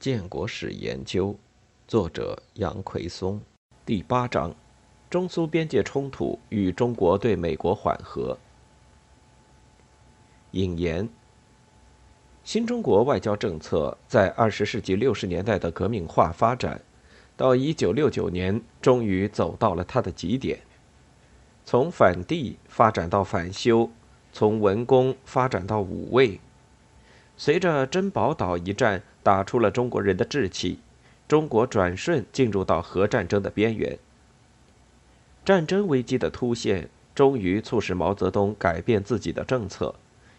建国史研究，作者杨奎松，第八章：中苏边界冲突与中国对美国缓和。引言：新中国外交政策在二十世纪六十年代的革命化发展，到一九六九年终于走到了它的极点。从反帝发展到反修，从文攻发展到武卫。随着珍宝岛一战打出了中国人的志气，中国转瞬进入到核战争的边缘。战争危机的突现，终于促使毛泽东改变自己的政策，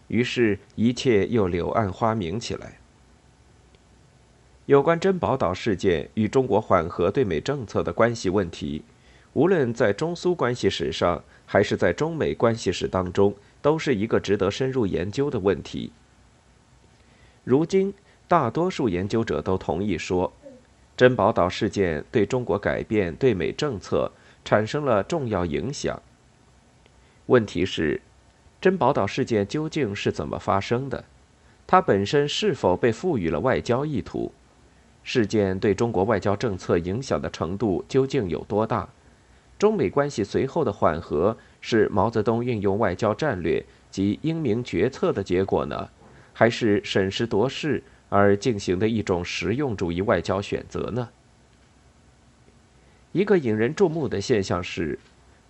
于是，一切又柳暗花明起来。有关珍宝岛事件与中国缓和对美政策的关系问题，无论在中苏关系史上，还是在中美关系史当中，都是一个值得深入研究的问题。如今，大多数研究者都同意说，珍宝岛事件对中国改变对美政策产生了重要影响。问题是，珍宝岛事件究竟是怎么发生的？它本身是否被赋予了外交意图？事件对中国外交政策影响的程度究竟有多大？中美关系随后的缓和是毛泽东运用外交战略及英明决策的结果呢？还是审时度势而进行的一种实用主义外交选择呢？一个引人注目的现象是，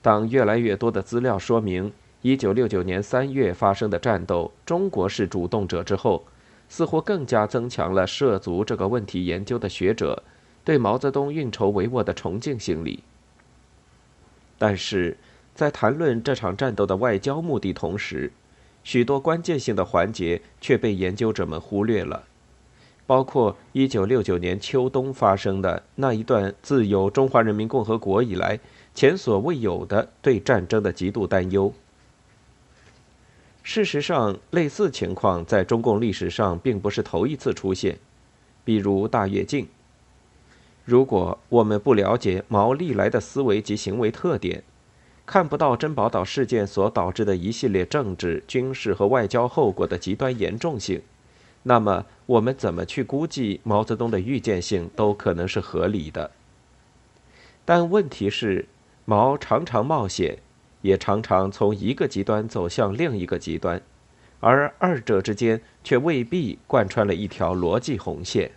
当越来越多的资料说明1969年3月发生的战斗中国是主动者之后，似乎更加增强了涉足这个问题研究的学者对毛泽东运筹帷幄的崇敬心理。但是在谈论这场战斗的外交目的同时，许多关键性的环节却被研究者们忽略了，包括1969年秋冬发生的那一段自有中华人民共和国以来前所未有的对战争的极度担忧。事实上，类似情况在中共历史上并不是头一次出现，比如大跃进。如果我们不了解毛历来的思维及行为特点，看不到珍宝岛事件所导致的一系列政治、军事和外交后果的极端严重性，那么我们怎么去估计毛泽东的预见性都可能是合理的。但问题是，毛常常冒险，也常常从一个极端走向另一个极端，而二者之间却未必贯穿了一条逻辑红线。